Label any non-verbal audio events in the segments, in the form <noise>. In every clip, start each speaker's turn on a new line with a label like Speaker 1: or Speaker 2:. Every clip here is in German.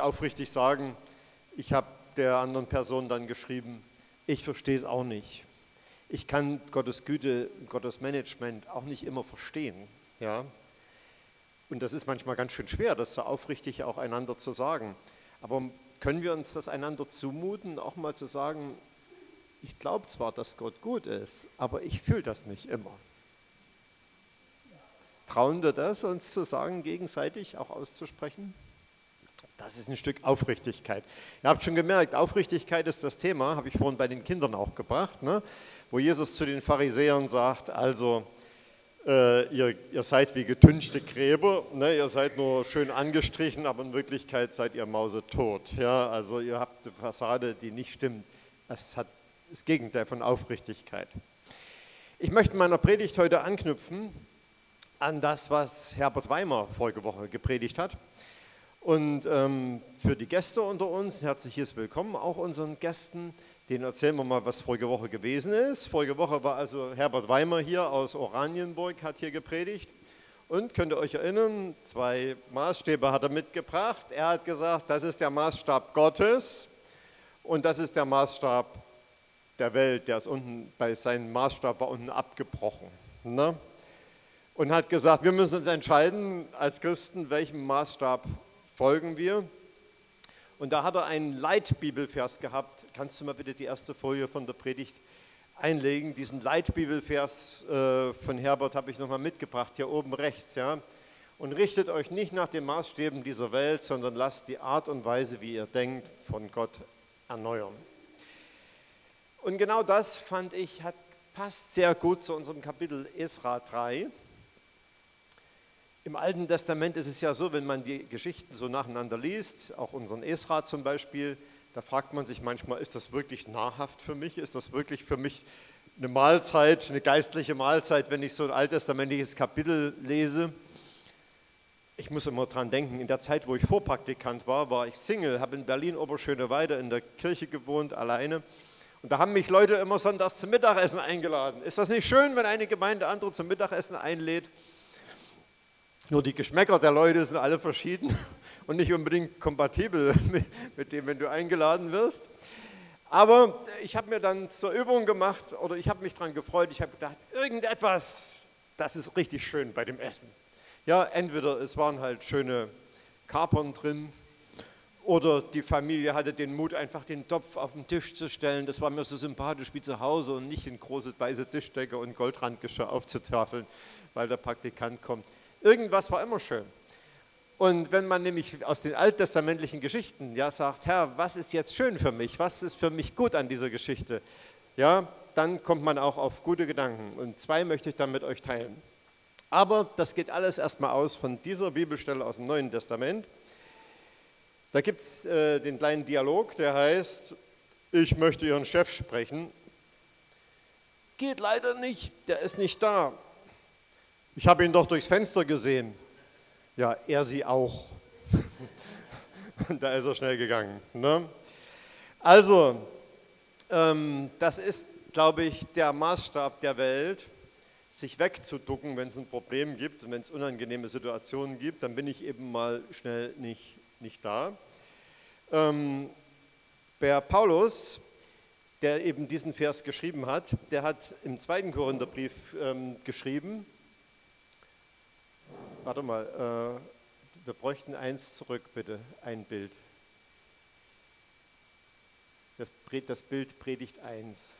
Speaker 1: aufrichtig sagen, ich habe der anderen Person dann geschrieben, ich verstehe es auch nicht. Ich kann Gottes Güte, Gottes Management auch nicht immer verstehen. Ja? Und das ist manchmal ganz schön schwer, das so aufrichtig auch einander zu sagen. Aber können wir uns das einander zumuten, auch mal zu sagen, ich glaube zwar, dass Gott gut ist, aber ich fühle das nicht immer. Trauen wir das, uns zu sagen, gegenseitig auch auszusprechen? Das ist ein Stück Aufrichtigkeit. Ihr habt schon gemerkt, Aufrichtigkeit ist das Thema, habe ich vorhin bei den Kindern auch gebracht, ne? wo Jesus zu den Pharisäern sagt, also äh, ihr, ihr, seid wie getünchte Gräber, ne? ihr seid nur schön angestrichen, aber in Wirklichkeit seid ihr mausetot. Ja? Also ihr habt eine Fassade, die nicht stimmt. Es hat das Gegenteil von Aufrichtigkeit. Ich möchte in meiner Predigt heute anknüpfen an das, was Herbert Weimer vorige Woche gepredigt hat. Und ähm, für die Gäste unter uns, herzliches Willkommen auch unseren Gästen. Denen erzählen wir mal, was vorige Woche gewesen ist. Vorige Woche war also Herbert Weimer hier aus Oranienburg, hat hier gepredigt. Und könnt ihr euch erinnern, zwei Maßstäbe hat er mitgebracht. Er hat gesagt, das ist der Maßstab Gottes und das ist der Maßstab der Welt. Der ist unten, bei seinem Maßstab war unten abgebrochen. Ne? Und hat gesagt, wir müssen uns entscheiden als Christen, welchem Maßstab folgen wir. Und da hat er einen Leitbibelvers gehabt. Kannst du mal bitte die erste Folie von der Predigt einlegen? Diesen Leitbibelvers äh, von Herbert habe ich nochmal mitgebracht, hier oben rechts. Ja? Und richtet euch nicht nach den Maßstäben dieser Welt, sondern lasst die Art und Weise, wie ihr denkt, von Gott erneuern. Und genau das fand ich, hat, passt sehr gut zu unserem Kapitel Esra 3. Im Alten Testament ist es ja so, wenn man die Geschichten so nacheinander liest, auch unseren Esra zum Beispiel, da fragt man sich manchmal, ist das wirklich nahrhaft für mich? Ist das wirklich für mich eine Mahlzeit, eine geistliche Mahlzeit, wenn ich so ein alttestamentliches Kapitel lese? Ich muss immer dran denken, in der Zeit, wo ich Vorpraktikant war, war ich Single, habe in Berlin Oberschöneweide in der Kirche gewohnt, alleine. Und da haben mich Leute immer sonntags zum Mittagessen eingeladen. Ist das nicht schön, wenn eine Gemeinde andere zum Mittagessen einlädt? Nur die Geschmäcker der Leute sind alle verschieden <laughs> und nicht unbedingt kompatibel <laughs> mit dem, wenn du eingeladen wirst. Aber ich habe mir dann zur Übung gemacht oder ich habe mich daran gefreut. Ich habe gedacht, irgendetwas, das ist richtig schön bei dem Essen. Ja, entweder es waren halt schöne Kapern drin oder die Familie hatte den Mut, einfach den Topf auf den Tisch zu stellen. Das war mir so sympathisch wie zu Hause und nicht in große weiße Tischdecke und Goldrandgeschirr aufzutafeln, weil der Praktikant kommt. Irgendwas war immer schön. Und wenn man nämlich aus den alttestamentlichen Geschichten ja sagt, Herr, was ist jetzt schön für mich? Was ist für mich gut an dieser Geschichte? Ja, dann kommt man auch auf gute Gedanken. Und zwei möchte ich dann mit euch teilen. Aber das geht alles erstmal aus von dieser Bibelstelle aus dem Neuen Testament. Da gibt es äh, den kleinen Dialog, der heißt, ich möchte Ihren Chef sprechen. Geht leider nicht, der ist nicht da. Ich habe ihn doch durchs Fenster gesehen. Ja, er sie auch. Und <laughs> da ist er schnell gegangen. Ne? Also, ähm, das ist, glaube ich, der Maßstab der Welt, sich wegzuducken, wenn es ein Problem gibt und wenn es unangenehme Situationen gibt, dann bin ich eben mal schnell nicht, nicht da. Ähm, der Paulus, der eben diesen Vers geschrieben hat, der hat im zweiten Korintherbrief ähm, geschrieben, Warte mal, äh, wir bräuchten eins zurück, bitte, ein Bild. Das, das Bild predigt eins.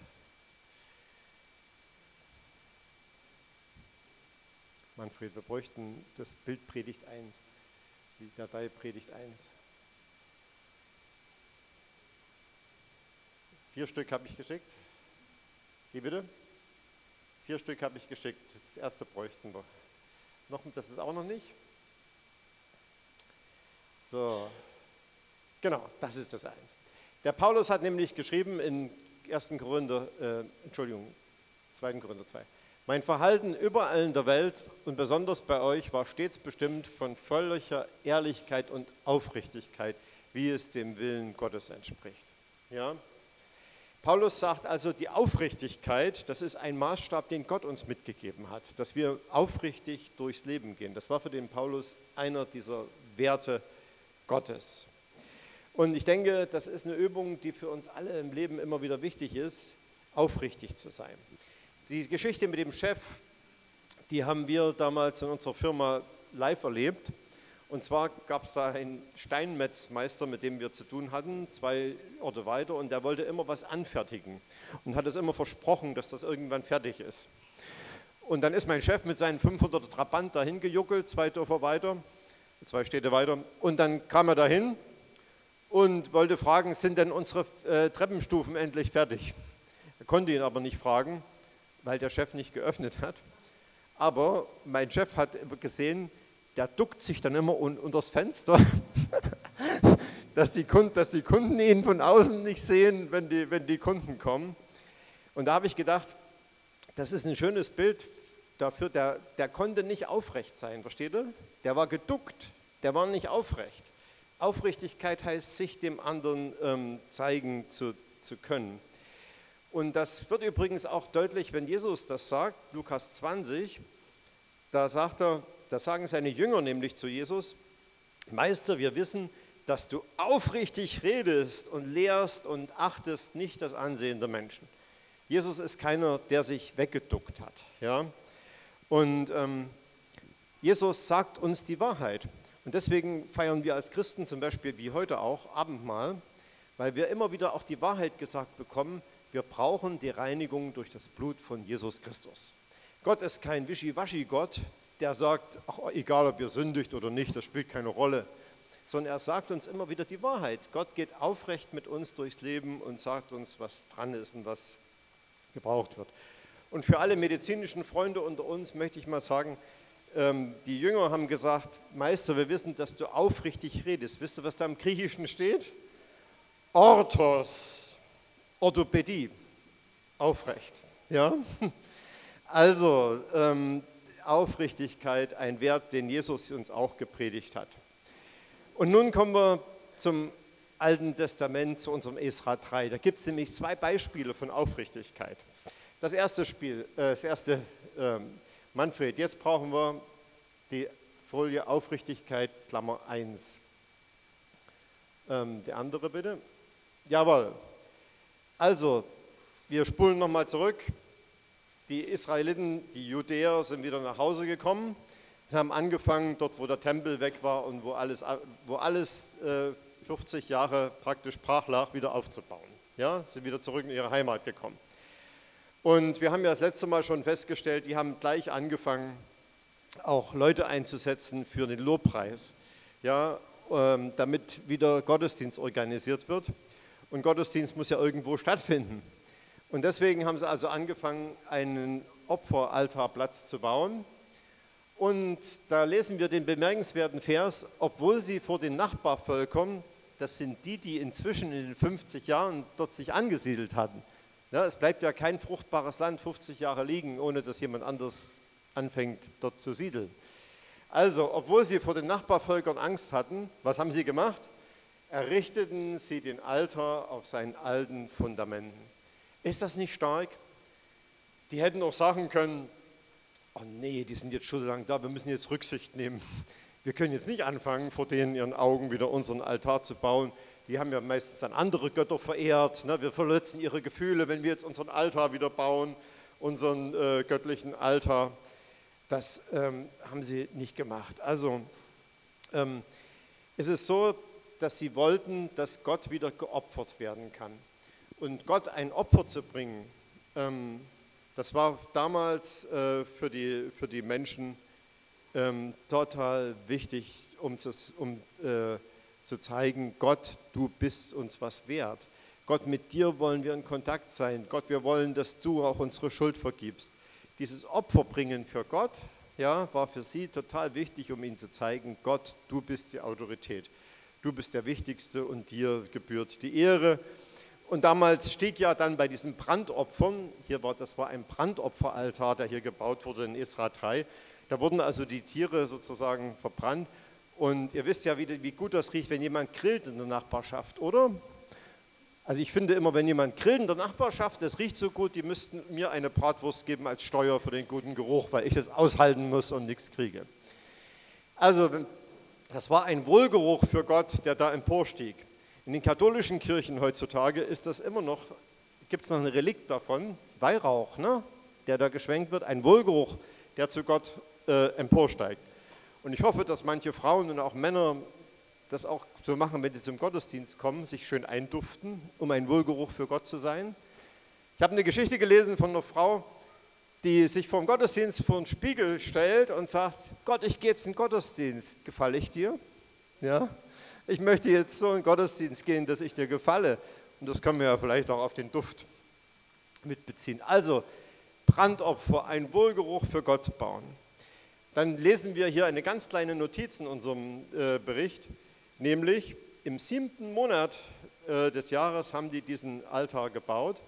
Speaker 1: Manfred, wir bräuchten das Bild predigt eins. Die Datei predigt eins. Vier Stück habe ich geschickt. Wie bitte? Vier Stück habe ich geschickt. Das erste bräuchten wir. Noch, das ist auch noch nicht. So, genau, das ist das eins. Der Paulus hat nämlich geschrieben in 1. Korinther, äh, Entschuldigung, 2. Korinther 2. Mein Verhalten überall in der Welt und besonders bei euch war stets bestimmt von völliger Ehrlichkeit und Aufrichtigkeit, wie es dem Willen Gottes entspricht. Ja? Paulus sagt also, die Aufrichtigkeit, das ist ein Maßstab, den Gott uns mitgegeben hat, dass wir aufrichtig durchs Leben gehen. Das war für den Paulus einer dieser Werte Gottes. Und ich denke, das ist eine Übung, die für uns alle im Leben immer wieder wichtig ist, aufrichtig zu sein. Die Geschichte mit dem Chef, die haben wir damals in unserer Firma live erlebt. Und zwar gab es da einen Steinmetzmeister, mit dem wir zu tun hatten, zwei Orte weiter, und der wollte immer was anfertigen und hat es immer versprochen, dass das irgendwann fertig ist. Und dann ist mein Chef mit seinen 500 Trabant dahin gejuckelt, zwei Dörfer weiter, zwei Städte weiter, und dann kam er dahin und wollte fragen, sind denn unsere äh, Treppenstufen endlich fertig? Er konnte ihn aber nicht fragen, weil der Chef nicht geöffnet hat. Aber mein Chef hat gesehen, der duckt sich dann immer un unter das Fenster, <laughs> dass, die Kunden, dass die Kunden ihn von außen nicht sehen, wenn die, wenn die Kunden kommen. Und da habe ich gedacht, das ist ein schönes Bild dafür, der, der konnte nicht aufrecht sein, versteht ihr? Der war geduckt, der war nicht aufrecht. Aufrichtigkeit heißt, sich dem anderen ähm, zeigen zu, zu können. Und das wird übrigens auch deutlich, wenn Jesus das sagt, Lukas 20, da sagt er, da sagen seine Jünger nämlich zu Jesus, Meister, wir wissen, dass du aufrichtig redest und lehrst und achtest nicht das Ansehen der Menschen. Jesus ist keiner, der sich weggeduckt hat. Ja? Und ähm, Jesus sagt uns die Wahrheit. Und deswegen feiern wir als Christen zum Beispiel wie heute auch Abendmahl, weil wir immer wieder auch die Wahrheit gesagt bekommen, wir brauchen die Reinigung durch das Blut von Jesus Christus. Gott ist kein Wischiwaschi-Gott, der sagt, ach, egal ob ihr sündigt oder nicht, das spielt keine Rolle, sondern er sagt uns immer wieder die Wahrheit. Gott geht aufrecht mit uns durchs Leben und sagt uns, was dran ist und was gebraucht wird. Und für alle medizinischen Freunde unter uns möchte ich mal sagen, ähm, die Jünger haben gesagt, Meister, wir wissen, dass du aufrichtig redest. Wisst ihr, was da im Griechischen steht? Orthos, Orthopädie, aufrecht. Ja? <laughs> Also, ähm, Aufrichtigkeit ein Wert, den Jesus uns auch gepredigt hat. Und nun kommen wir zum Alten Testament, zu unserem Esra 3. Da gibt es nämlich zwei Beispiele von Aufrichtigkeit. Das erste Spiel, äh, das erste, äh, Manfred, jetzt brauchen wir die Folie Aufrichtigkeit, Klammer 1. Ähm, die andere bitte. Jawohl. Also, wir spulen nochmal zurück. Die Israeliten, die Judäer sind wieder nach Hause gekommen und haben angefangen, dort wo der Tempel weg war und wo alles, wo alles äh, 50 Jahre praktisch brach lag, wieder aufzubauen. Ja, sind wieder zurück in ihre Heimat gekommen. Und wir haben ja das letzte Mal schon festgestellt, die haben gleich angefangen, auch Leute einzusetzen für den Lobpreis, ja, ähm, damit wieder Gottesdienst organisiert wird. Und Gottesdienst muss ja irgendwo stattfinden. Und deswegen haben sie also angefangen, einen Opferaltarplatz zu bauen. Und da lesen wir den bemerkenswerten Vers, obwohl sie vor den Nachbarvölkern, das sind die, die inzwischen in den 50 Jahren dort sich angesiedelt hatten. Ja, es bleibt ja kein fruchtbares Land 50 Jahre liegen, ohne dass jemand anders anfängt dort zu siedeln. Also, obwohl sie vor den Nachbarvölkern Angst hatten, was haben sie gemacht? Errichteten sie den Altar auf seinen alten Fundamenten. Ist das nicht stark? Die hätten auch sagen können, oh nee, die sind jetzt schon so lange da, wir müssen jetzt Rücksicht nehmen. Wir können jetzt nicht anfangen, vor denen ihren Augen wieder unseren Altar zu bauen. Die haben ja meistens dann andere Götter verehrt. Ne? Wir verletzen ihre Gefühle, wenn wir jetzt unseren Altar wieder bauen, unseren äh, göttlichen Altar. Das ähm, haben sie nicht gemacht. Also ähm, es ist so, dass sie wollten, dass Gott wieder geopfert werden kann. Und Gott ein Opfer zu bringen, ähm, das war damals äh, für, die, für die Menschen ähm, total wichtig, um, zu, um äh, zu zeigen, Gott, du bist uns was wert. Gott, mit dir wollen wir in Kontakt sein. Gott, wir wollen, dass du auch unsere Schuld vergibst. Dieses Opferbringen für Gott ja, war für sie total wichtig, um ihnen zu zeigen, Gott, du bist die Autorität. Du bist der Wichtigste und dir gebührt die Ehre. Und damals stieg ja dann bei diesen Brandopfern, hier war, das war ein Brandopferaltar, der hier gebaut wurde in Esra 3, da wurden also die Tiere sozusagen verbrannt. Und ihr wisst ja, wie, wie gut das riecht, wenn jemand grillt in der Nachbarschaft, oder? Also ich finde immer, wenn jemand grillt in der Nachbarschaft, das riecht so gut, die müssten mir eine Bratwurst geben als Steuer für den guten Geruch, weil ich das aushalten muss und nichts kriege. Also das war ein Wohlgeruch für Gott, der da emporstieg. In den katholischen Kirchen heutzutage ist das immer noch, gibt es noch ein Relikt davon, Weihrauch, ne? der da geschwenkt wird, ein Wohlgeruch, der zu Gott äh, emporsteigt. Und ich hoffe, dass manche Frauen und auch Männer das auch so machen, wenn sie zum Gottesdienst kommen, sich schön einduften, um ein Wohlgeruch für Gott zu sein. Ich habe eine Geschichte gelesen von einer Frau, die sich vor dem Gottesdienst vor den Spiegel stellt und sagt, Gott, ich gehe jetzt in den Gottesdienst, gefalle ich dir? Ja, ich möchte jetzt so in den Gottesdienst gehen, dass ich dir gefalle. Und das können wir ja vielleicht auch auf den Duft mitbeziehen. Also, Brandopfer, ein Wohlgeruch für Gott bauen. Dann lesen wir hier eine ganz kleine Notiz in unserem äh, Bericht, nämlich im siebten Monat äh, des Jahres haben die diesen Altar gebaut.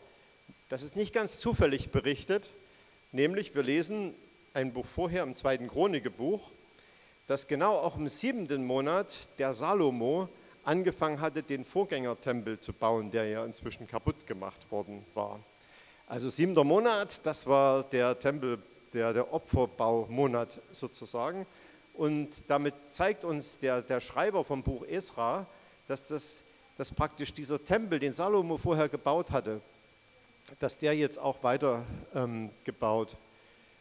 Speaker 1: Das ist nicht ganz zufällig berichtet, nämlich wir lesen ein Buch vorher im zweiten Chronikerbuch, dass genau auch im siebten Monat der Salomo angefangen hatte, den Vorgängertempel zu bauen, der ja inzwischen kaputt gemacht worden war. Also siebter Monat, das war der Tempel, der, der Opferbaumonat sozusagen. Und damit zeigt uns der, der Schreiber vom Buch Esra, dass, das, dass praktisch dieser Tempel, den Salomo vorher gebaut hatte, dass der jetzt auch weiter ähm, gebaut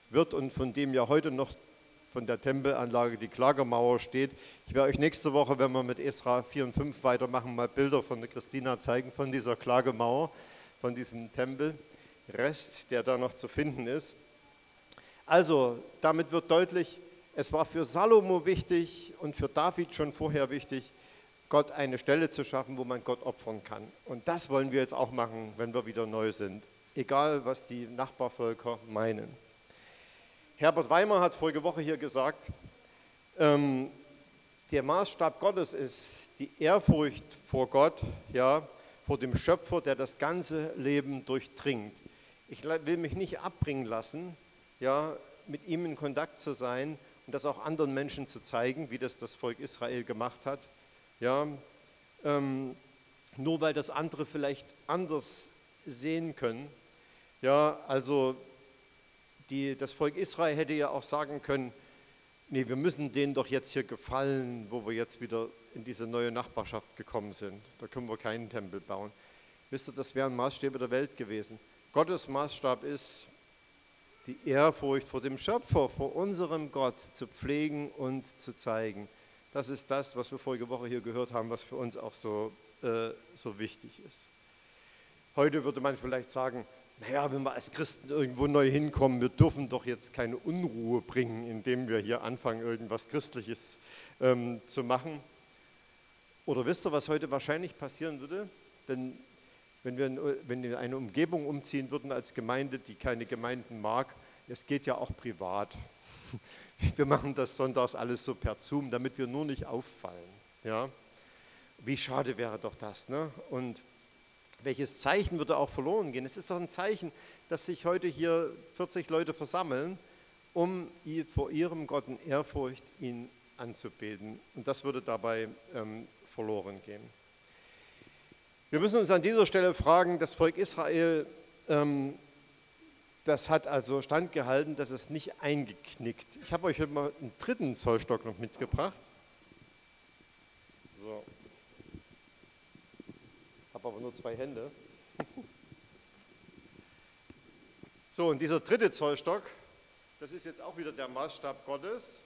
Speaker 1: wird und von dem ja heute noch von der Tempelanlage die Klagemauer steht. Ich werde euch nächste Woche, wenn wir mit Esra 4 und 5 weitermachen, mal Bilder von der Christina zeigen, von dieser Klagemauer, von diesem Tempelrest, der da noch zu finden ist. Also, damit wird deutlich, es war für Salomo wichtig und für David schon vorher wichtig, Gott eine Stelle zu schaffen, wo man Gott opfern kann. Und das wollen wir jetzt auch machen, wenn wir wieder neu sind. Egal, was die Nachbarvölker meinen. Herbert Weimer hat vorige Woche hier gesagt, ähm, der Maßstab Gottes ist die Ehrfurcht vor Gott, ja, vor dem Schöpfer, der das ganze Leben durchdringt. Ich will mich nicht abbringen lassen, ja, mit ihm in Kontakt zu sein und das auch anderen Menschen zu zeigen, wie das das Volk Israel gemacht hat. Ja, ähm, nur weil das andere vielleicht anders sehen können. Ja, also die, das Volk Israel hätte ja auch sagen können, nee, wir müssen denen doch jetzt hier gefallen, wo wir jetzt wieder in diese neue Nachbarschaft gekommen sind. Da können wir keinen Tempel bauen. Wisst ihr, das wären Maßstäbe der Welt gewesen. Gottes Maßstab ist, die Ehrfurcht vor dem Schöpfer, vor unserem Gott zu pflegen und zu zeigen. Das ist das, was wir vorige Woche hier gehört haben, was für uns auch so, äh, so wichtig ist. Heute würde man vielleicht sagen, naja, wenn wir als Christen irgendwo neu hinkommen, wir dürfen doch jetzt keine Unruhe bringen, indem wir hier anfangen, irgendwas Christliches ähm, zu machen. Oder wisst ihr, was heute wahrscheinlich passieren würde? Denn wenn wir, in, wenn wir in eine Umgebung umziehen würden als Gemeinde, die keine Gemeinden mag, es geht ja auch privat. <laughs> Wir machen das sonntags alles so per Zoom, damit wir nur nicht auffallen. Ja? Wie schade wäre doch das. Ne? Und welches Zeichen würde auch verloren gehen? Es ist doch ein Zeichen, dass sich heute hier 40 Leute versammeln, um vor ihrem Gott in Ehrfurcht ihn anzubeten. Und das würde dabei ähm, verloren gehen. Wir müssen uns an dieser Stelle fragen, das Volk Israel, ähm, das hat also standgehalten, dass es nicht eingeknickt. Ich habe euch heute mal einen dritten Zollstock noch mitgebracht. So habe aber nur zwei Hände. <laughs> So, und dieser dritte Zollstock, das ist jetzt auch wieder der Maßstab Gottes.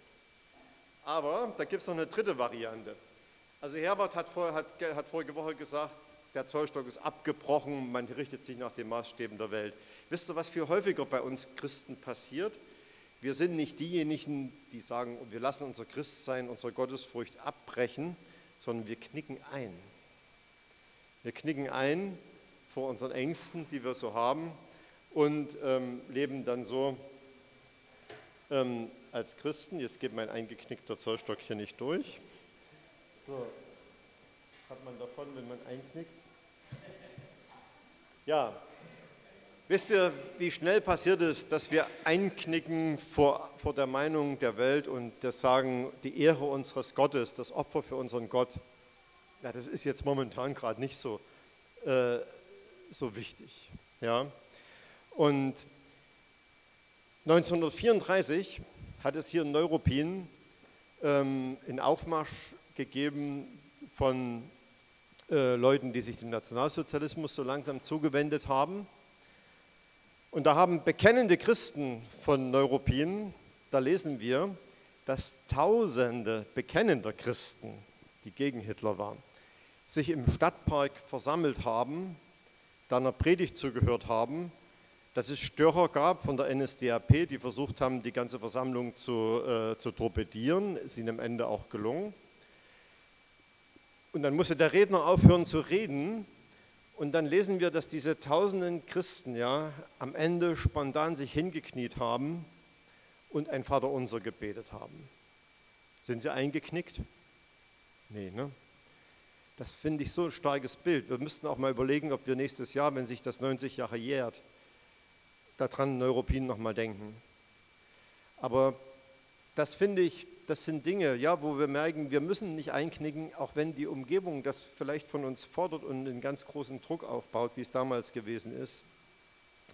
Speaker 1: Aber da gibt es noch eine dritte Variante. Also Herbert hat, vor, hat, hat vorige Woche gesagt, der Zollstock ist abgebrochen, man richtet sich nach den Maßstäben der Welt. Wisst ihr, was viel häufiger bei uns Christen passiert? Wir sind nicht diejenigen, die sagen, wir lassen unser Christsein, unsere Gottesfurcht abbrechen, sondern wir knicken ein. Wir knicken ein vor unseren Ängsten, die wir so haben und ähm, leben dann so ähm, als Christen. Jetzt geht mein eingeknickter Zollstock hier nicht durch. So, hat man davon, wenn man einknickt? Ja, wisst ihr, wie schnell passiert ist, dass wir einknicken vor, vor der Meinung der Welt und das sagen, die Ehre unseres Gottes, das Opfer für unseren Gott ja, das ist jetzt momentan gerade nicht so, äh, so wichtig. Ja? Und 1934 hat es hier in Neuruppin ähm, einen Aufmarsch gegeben von äh, Leuten, die sich dem Nationalsozialismus so langsam zugewendet haben. Und da haben bekennende Christen von Neuruppin, da lesen wir, dass Tausende bekennender Christen, die gegen Hitler waren, sich im Stadtpark versammelt haben, da einer Predigt zugehört haben, dass es Störer gab von der NSDAP, die versucht haben, die ganze Versammlung zu, äh, zu torpedieren. Ist ihnen am Ende auch gelungen. Und dann musste der Redner aufhören zu reden. Und dann lesen wir, dass diese tausenden Christen ja am Ende spontan sich hingekniet haben und ein Vaterunser gebetet haben. Sind sie eingeknickt? Nee, ne? Das finde ich so ein starkes Bild. Wir müssten auch mal überlegen, ob wir nächstes Jahr, wenn sich das 90 Jahre jährt, daran Neuropin nochmal denken. Aber das finde ich, das sind Dinge, ja, wo wir merken, wir müssen nicht einknicken, auch wenn die Umgebung das vielleicht von uns fordert und einen ganz großen Druck aufbaut, wie es damals gewesen ist.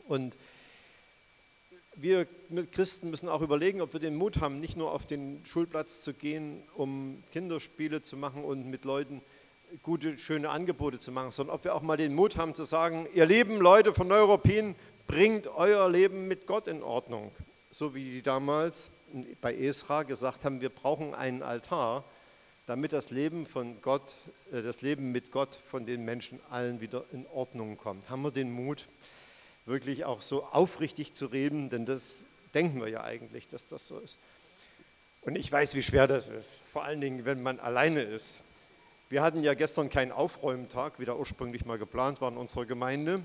Speaker 1: Und wir Christen müssen auch überlegen, ob wir den Mut haben, nicht nur auf den Schulplatz zu gehen, um Kinderspiele zu machen und mit Leuten gute, schöne Angebote zu machen, sondern ob wir auch mal den Mut haben zu sagen, ihr lieben Leute von Neuropin, bringt euer Leben mit Gott in Ordnung. So wie die damals bei Esra gesagt haben, wir brauchen einen Altar, damit das Leben von Gott, äh, das Leben mit Gott von den Menschen allen wieder in Ordnung kommt. Haben wir den Mut, wirklich auch so aufrichtig zu reden, denn das denken wir ja eigentlich, dass das so ist. Und ich weiß, wie schwer das ist, vor allen Dingen, wenn man alleine ist. Wir hatten ja gestern keinen Aufräumtag, wie der ursprünglich mal geplant war in unserer Gemeinde.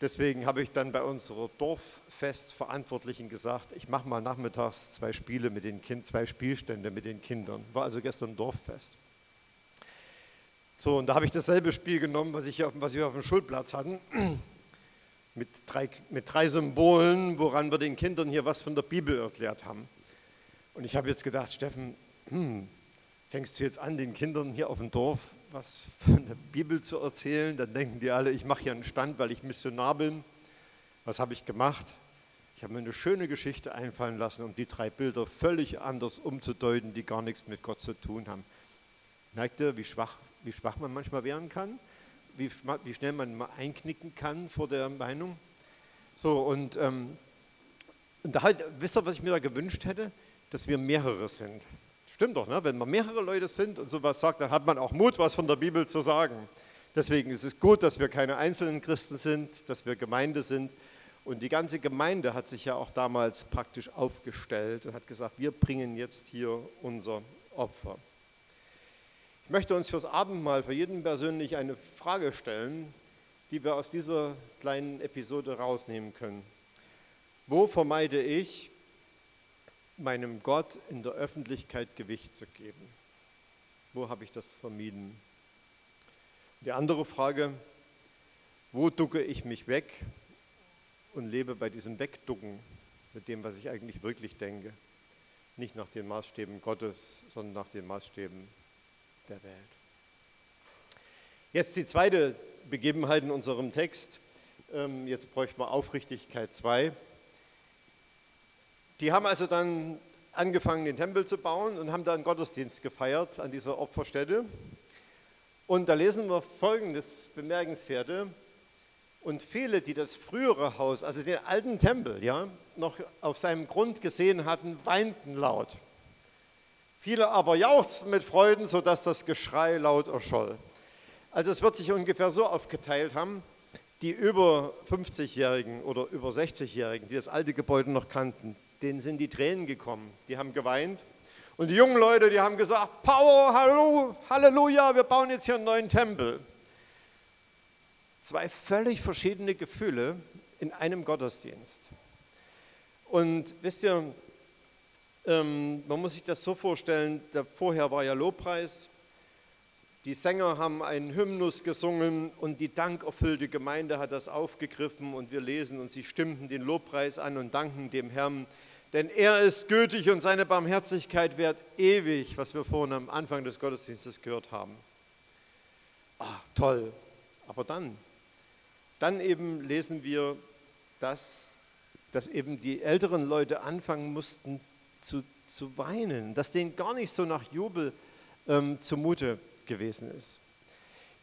Speaker 1: Deswegen habe ich dann bei unserer Dorffestverantwortlichen gesagt, ich mache mal nachmittags zwei Spiele mit den Kindern, zwei Spielstände mit den Kindern. War also gestern Dorffest. So, und da habe ich dasselbe Spiel genommen, was, ich, was wir auf dem Schulplatz hatten, <clears throat> mit drei, mit drei Symbolen, woran wir den Kindern hier was von der Bibel erklärt haben. Und ich habe jetzt gedacht, Steffen, hm, <clears throat> fängst du jetzt an, den Kindern hier auf dem Dorf was von der Bibel zu erzählen, dann denken die alle, ich mache hier einen Stand, weil ich Missionar bin. Was habe ich gemacht? Ich habe mir eine schöne Geschichte einfallen lassen, um die drei Bilder völlig anders umzudeuten, die gar nichts mit Gott zu tun haben. Merkt ihr, wie schwach, wie schwach man manchmal werden kann? Wie, wie schnell man mal einknicken kann vor der Meinung? So, und, ähm, und da halt, wisst ihr, was ich mir da gewünscht hätte? Dass wir mehrere sind. Stimmt doch, ne? wenn man mehrere Leute sind und sowas sagt, dann hat man auch Mut, was von der Bibel zu sagen. Deswegen ist es gut, dass wir keine einzelnen Christen sind, dass wir Gemeinde sind. Und die ganze Gemeinde hat sich ja auch damals praktisch aufgestellt und hat gesagt, wir bringen jetzt hier unser Opfer. Ich möchte uns fürs Abendmahl für jeden persönlich eine Frage stellen, die wir aus dieser kleinen Episode rausnehmen können. Wo vermeide ich, meinem Gott in der Öffentlichkeit Gewicht zu geben? Wo habe ich das vermieden? Die andere Frage, wo ducke ich mich weg und lebe bei diesem Wegducken mit dem, was ich eigentlich wirklich denke? Nicht nach den Maßstäben Gottes, sondern nach den Maßstäben der Welt. Jetzt die zweite Begebenheit in unserem Text. Ähm, jetzt bräuchten wir Aufrichtigkeit 2. Die haben also dann angefangen, den Tempel zu bauen und haben da einen Gottesdienst gefeiert an dieser Opferstätte. Und da lesen wir folgendes Bemerkenswerte. Und viele, die das frühere Haus, also den alten Tempel, ja, noch auf seinem Grund gesehen hatten, weinten laut. Viele aber jauchzten mit Freuden, sodass das Geschrei laut erscholl. Also es wird sich ungefähr so aufgeteilt haben, die über 50-Jährigen oder über 60-Jährigen, die das alte Gebäude noch kannten, denen sind die Tränen gekommen. Die haben geweint. Und die jungen Leute, die haben gesagt, Power, Halleluja, wir bauen jetzt hier einen neuen Tempel. Zwei völlig verschiedene Gefühle in einem Gottesdienst. Und wisst ihr, ähm, man muss sich das so vorstellen, vorher war ja Lobpreis, die Sänger haben einen Hymnus gesungen und die dankerfüllte Gemeinde hat das aufgegriffen und wir lesen und sie stimmten den Lobpreis an und danken dem Herrn, denn er ist gütig und seine Barmherzigkeit währt ewig, was wir vorhin am Anfang des Gottesdienstes gehört haben. Ach, toll. Aber dann, dann eben lesen wir, dass, dass eben die älteren Leute anfangen mussten zu, zu weinen, dass denen gar nicht so nach Jubel ähm, zumute gewesen ist.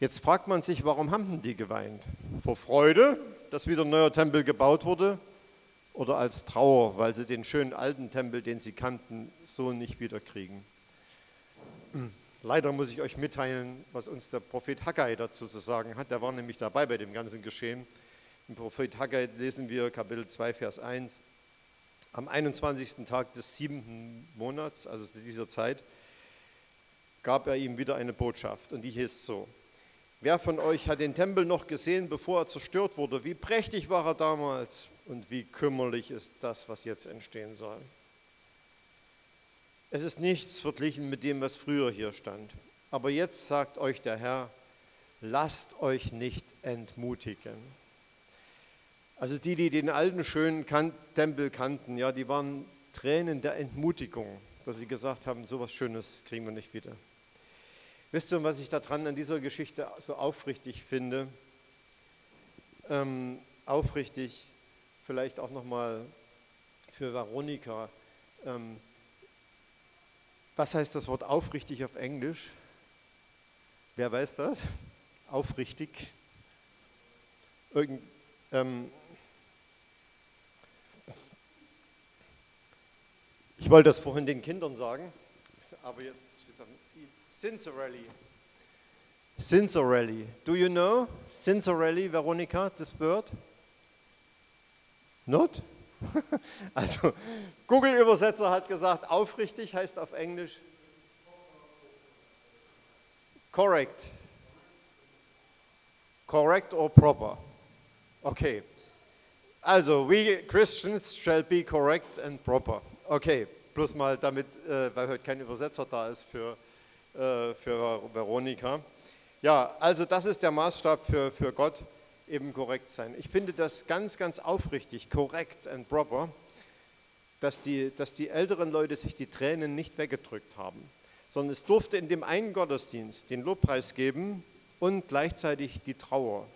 Speaker 1: Jetzt fragt man sich, warum haben die geweint? Vor Freude, dass wieder ein neuer Tempel gebaut wurde? Oder als Trauer, weil sie den schönen alten Tempel, den sie kannten, so nicht wieder kriegen? Leider muss ich euch mitteilen, was uns der Prophet Haggai dazu zu sagen hat. Der war nämlich dabei bei dem ganzen Geschehen. Im Prophet Haggai lesen wir Kapitel 2, Vers 1. Am 21. Tag des siebten Monats, also dieser Zeit, gab er ihm wieder eine Botschaft und die hieß so. Wer von euch hat den Tempel noch gesehen, bevor er zerstört wurde? Wie prächtig war er damals und wie kümmerlich ist das, was jetzt entstehen soll. Es ist nichts verglichen mit dem, was früher hier stand. Aber jetzt sagt euch der Herr, lasst euch nicht entmutigen. Also die, die den alten schönen Tempel kannten, ja, die waren Tränen der Entmutigung, dass sie gesagt haben, so was Schönes kriegen wir nicht wieder. Wisst ihr, was ich daran an dieser Geschichte so aufrichtig finde? Ähm, aufrichtig, vielleicht auch nochmal für Veronika. Ähm, was heißt das Wort aufrichtig auf Englisch? Wer weiß das? Aufrichtig. Irgend, ähm, ich wollte das vorhin den Kindern sagen, aber jetzt steht es Sincerely. Sincerely. Do you know Sincerely, Veronika, this word? Not? <laughs> Also Google-Übersetzer hat gesagt, aufrichtig heißt auf Englisch correct. Correct or proper. Okay. Also, we Christians shall be correct and proper. Okay, bloß mal damit, äh, weil heute kein Übersetzer da ist für, äh, für Veronika. Ja, also das ist der Maßstab für, für Gott eben korrekt sein. Ich finde das ganz, ganz aufrichtig, korrekt and proper, dass die, dass die älteren Leute sich die Tränen nicht weggedrückt haben, sondern es durfte in dem einen Gottesdienst den Lobpreis geben und gleichzeitig die Trauer.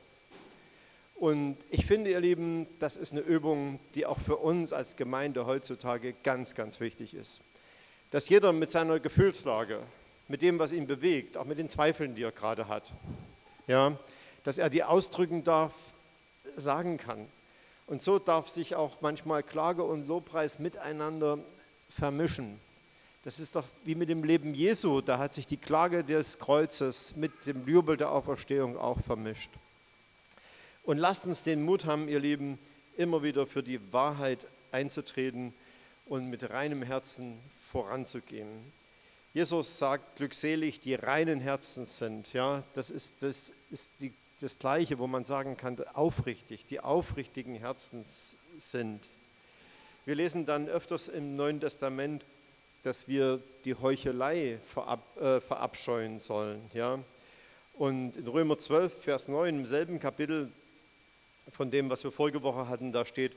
Speaker 1: Und ich finde, ihr Lieben, das ist eine Übung, die auch für uns als Gemeinde heutzutage ganz, ganz wichtig ist. Dass jeder mit seiner Gefühlslage, mit dem, was ihn bewegt, auch mit den Zweifeln, die er gerade hat, ja, dass er die ausdrücken darf, sagen kann. Und so darf sich auch manchmal Klage und Lobpreis miteinander vermischen. Das ist doch wie mit dem Leben Jesu, da hat sich die Klage des Kreuzes mit dem Jubel der Auferstehung auch vermischt. Und lasst uns den Mut haben, ihr Lieben, immer wieder für die Wahrheit einzutreten und mit reinem Herzen voranzugehen. Jesus sagt, glückselig die reinen Herzens sind. Ja, das ist, das ist die das Gleiche, wo man sagen kann, aufrichtig, die aufrichtigen Herzens sind. Wir lesen dann öfters im Neuen Testament, dass wir die Heuchelei verab, äh, verabscheuen sollen. Ja? Und in Römer 12, Vers 9, im selben Kapitel von dem, was wir vorige Woche hatten, da steht,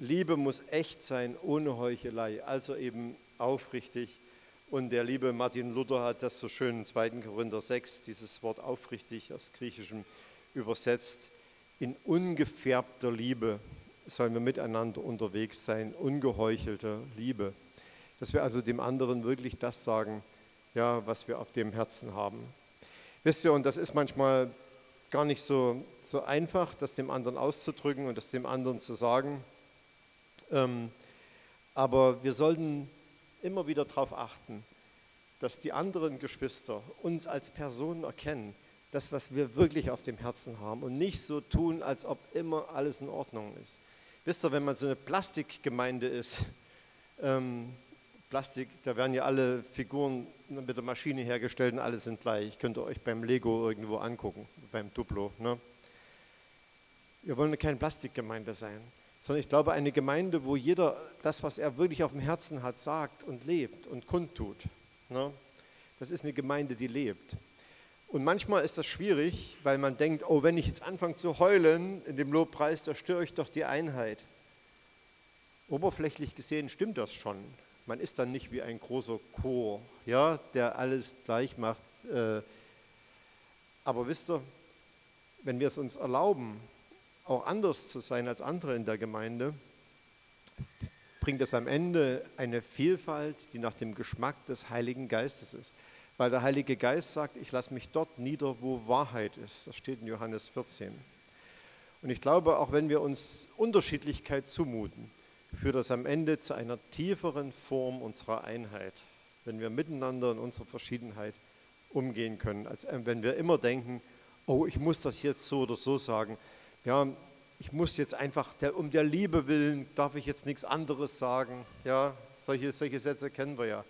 Speaker 1: Liebe muss echt sein, ohne Heuchelei, also eben aufrichtig und der liebe Martin Luther hat das so schön in 2. Korinther 6, dieses Wort aufrichtig aus Griechischem übersetzt. In ungefärbter Liebe sollen wir miteinander unterwegs sein, ungeheuchelter Liebe. Dass wir also dem anderen wirklich das sagen, ja, was wir auf dem Herzen haben. Wisst ihr, und das ist manchmal gar nicht so, so einfach, das dem anderen auszudrücken und das dem anderen zu sagen. Ähm, aber wir sollten immer wieder darauf achten, dass die anderen Geschwister uns als Personen erkennen, das, was wir wirklich auf dem Herzen haben und nicht so tun, als ob immer alles in Ordnung ist. Wisst ihr, wenn man so eine Plastikgemeinde ist, <laughs> ähm, Plastik, da werden ja alle Figuren mit der Maschine hergestellt und alle sind gleich. Könnt ihr euch beim Lego irgendwo angucken, beim Duplo. Ne? Wir wollen keine Plastikgemeinde sein sondern ich glaube eine Gemeinde, wo jeder das, was er wirklich auf dem Herzen hat, sagt und lebt und kundtut. Ne? Das ist eine Gemeinde, die lebt. Und manchmal ist das schwierig, weil man denkt, oh, wenn ich jetzt anfange zu heulen in dem Lobpreis, da störe ich doch die Einheit. Oberflächlich gesehen stimmt das schon. Man ist dann nicht wie ein großer Chor, ja, der alles gleich macht. Äh. Aber wisst ihr, wenn wir es uns erlauben, auch anders zu sein als andere in der Gemeinde, bringt es am Ende eine Vielfalt, die nach dem Geschmack des Heiligen Geistes ist. weil der Heilige Geist sagt, ich lasse mich dort nieder, wo Wahrheit ist. Das steht in Johannes 14. Und ich glaube, auch wenn wir uns Unterschiedlichkeit zumuten, führt das am Ende zu einer tieferen Form unserer Einheit, wenn wir miteinander in unserer Verschiedenheit umgehen können, als wenn wir immer denken, oh, ich muss das jetzt so oder so sagen. Ja, ich muss jetzt einfach, der, um der Liebe willen, darf ich jetzt nichts anderes sagen. Ja, solche, solche Sätze kennen wir ja.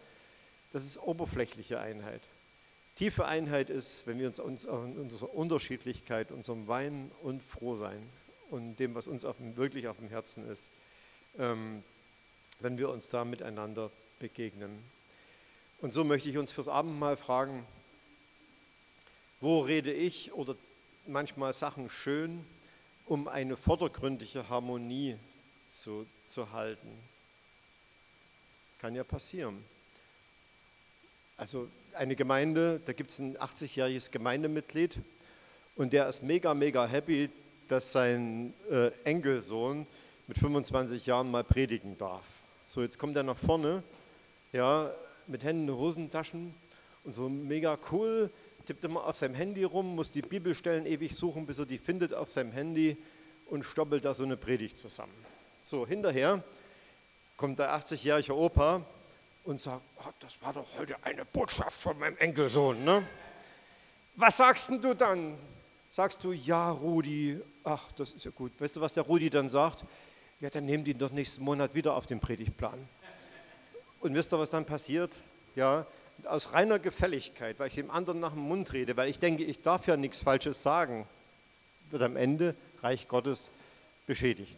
Speaker 1: Das ist oberflächliche Einheit. Tiefe Einheit ist, wenn wir uns, uns in unserer Unterschiedlichkeit, unserem Weinen und Frohsein und dem, was uns auf, wirklich auf dem Herzen ist, ähm, wenn wir uns da miteinander begegnen. Und so möchte ich uns fürs Abendmahl fragen, wo rede ich oder manchmal Sachen schön, um eine vordergründige Harmonie zu, zu halten? Kann ja passieren. Also eine Gemeinde, da gibt es ein 80-jähriges Gemeindemitglied und der ist mega, mega happy, dass sein äh, Enkelsohn mit 25 Jahren mal predigen darf. So, jetzt kommt er nach vorne, ja, mit Händen in Hosentaschen und so mega cool, tippt immer auf seinem Handy rum, muss die Bibelstellen ewig suchen, bis er die findet auf seinem Handy und stoppelt da so eine Predigt zusammen. So, hinterher kommt der 80-jährige Opa und sagt, oh, das war doch heute eine Botschaft von meinem Enkelsohn. Ne? Was sagst denn du dann? Sagst du, ja, Rudi, ach, das ist ja gut. Weißt du, was der Rudi dann sagt? Ja, dann die ihn doch nächsten Monat wieder auf den Predigtplan. Und wisst ihr, was dann passiert? Ja, aus reiner Gefälligkeit, weil ich dem anderen nach dem Mund rede, weil ich denke, ich darf ja nichts Falsches sagen, wird am Ende Reich Gottes beschädigt.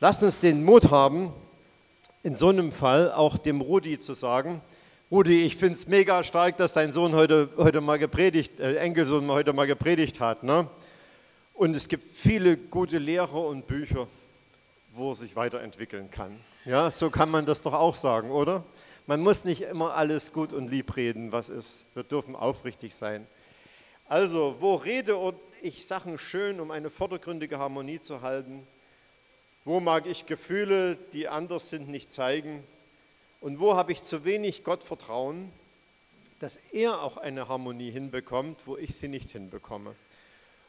Speaker 1: Lasst uns den Mut haben, in so einem Fall auch dem Rudi zu sagen, Rudi, ich finde es mega stark, dass dein Sohn heute, heute mal gepredigt, äh, Enkelsohn heute mal gepredigt hat. Ne? Und es gibt viele gute Lehrer und Bücher, wo er sich weiterentwickeln kann. Ja, so kann man das doch auch sagen, oder? Man muss nicht immer alles gut und lieb reden, was ist. Wir dürfen aufrichtig sein. Also, wo rede ich Sachen schön, um eine vordergründige Harmonie zu halten? Wo mag ich Gefühle, die anders sind, nicht zeigen? Und wo habe ich zu wenig Gottvertrauen, dass er auch eine Harmonie hinbekommt, wo ich sie nicht hinbekomme?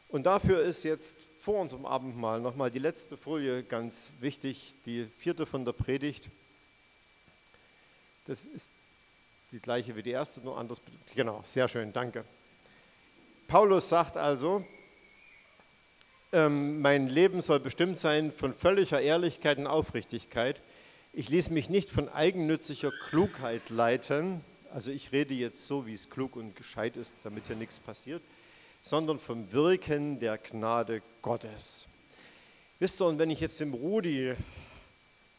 Speaker 1: Und dafür ist jetzt vor unserem Abendmahl nochmal die letzte Folie ganz wichtig, die vierte von der Predigt. Das ist die gleiche wie die erste, nur anders. Genau, sehr schön, danke. Paulus sagt also, ähm, mein Leben soll bestimmt sein von völliger Ehrlichkeit und Aufrichtigkeit. Ich ließ mich nicht von eigennütziger Klugheit leiten, also ich rede jetzt so, wie es klug und gescheit ist, damit hier nichts passiert, sondern vom Wirken der Gnade Gottes. Wisst ihr, und wenn ich jetzt dem Rudi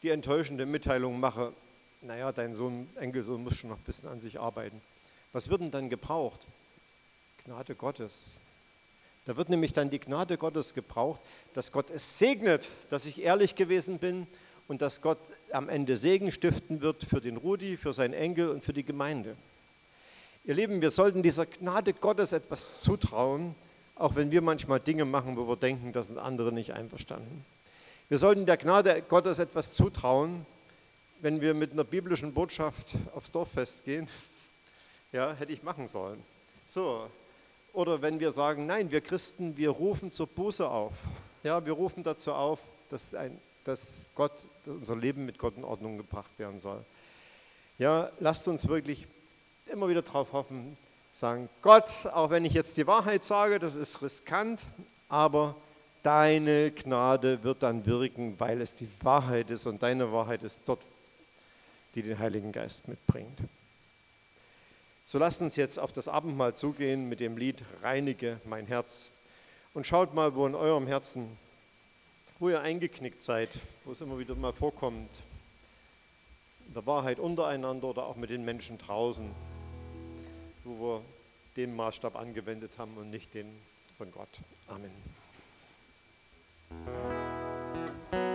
Speaker 1: die enttäuschende Mitteilung mache, naja, dein Sohn, Enkelsohn muss schon noch ein bisschen an sich arbeiten, was wird denn dann gebraucht? Gnade Gottes. Da wird nämlich dann die Gnade Gottes gebraucht, dass Gott es segnet, dass ich ehrlich gewesen bin und dass Gott am Ende Segen stiften wird für den Rudi, für seinen Enkel und für die Gemeinde. Ihr Lieben, wir sollten dieser Gnade Gottes etwas zutrauen, auch wenn wir manchmal Dinge machen, wo wir denken, da sind andere nicht einverstanden. Wir sollten der Gnade Gottes etwas zutrauen, wenn wir mit einer biblischen Botschaft aufs Dorffest gehen. Ja, hätte ich machen sollen. So, oder wenn wir sagen, nein, wir Christen, wir rufen zur Buße auf. Ja, wir rufen dazu auf, dass, ein, dass Gott, dass unser Leben mit Gott in Ordnung gebracht werden soll. Ja, lasst uns wirklich immer wieder darauf hoffen, sagen, Gott, auch wenn ich jetzt die Wahrheit sage, das ist riskant, aber deine Gnade wird dann wirken, weil es die Wahrheit ist und deine Wahrheit ist dort, die den Heiligen Geist mitbringt. So lasst uns jetzt auf das Abendmahl zugehen mit dem Lied Reinige mein Herz. Und schaut mal, wo in eurem Herzen, wo ihr eingeknickt seid, wo es immer wieder mal vorkommt, in der Wahrheit untereinander oder auch mit den Menschen draußen, wo wir den Maßstab angewendet haben und nicht den von Gott. Amen.